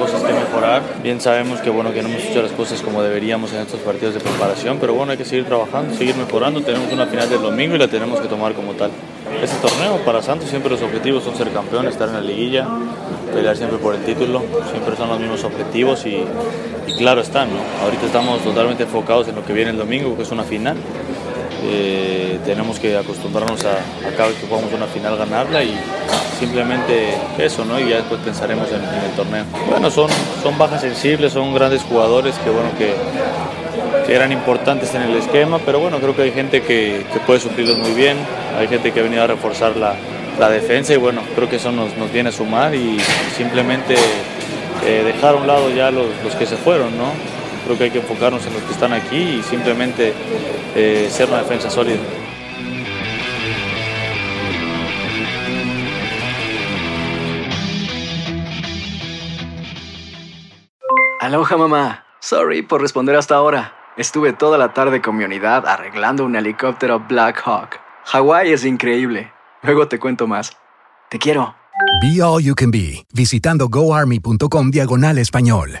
Cosas que mejorar. Bien sabemos que bueno que no hemos hecho las cosas como deberíamos en estos partidos de preparación, pero bueno hay que seguir trabajando, seguir mejorando. Tenemos una final del domingo y la tenemos que tomar como tal. Este torneo para Santos siempre los objetivos son ser campeón, estar en la liguilla, pelear siempre por el título. Siempre son los mismos objetivos y, y claro están. ¿no? Ahorita estamos totalmente enfocados en lo que viene el domingo, que es una final. Eh, tenemos que acostumbrarnos a, cada vez que jugamos una final ganarla y simplemente eso, ¿no? Y ya después pensaremos en, el torneo. Bueno, son, son bajas sensibles, son grandes jugadores que, bueno, que, que eran importantes en el esquema, pero bueno, creo que hay gente que, que puede suplirlos muy bien, hay gente que ha venido a reforzar la, la defensa y bueno, creo que eso nos, nos viene a sumar y simplemente eh, dejar a un lado ya los, los que se fueron, ¿no? Creo que hay que enfocarnos en los que están aquí y simplemente eh, ser una defensa sólida. Aloha mamá. Sorry por responder hasta ahora. Estuve toda la tarde con mi unidad arreglando un helicóptero Black Hawk. Hawái es increíble. Luego te cuento más. Te quiero. Be All You Can Be, visitando goarmy.com diagonal español.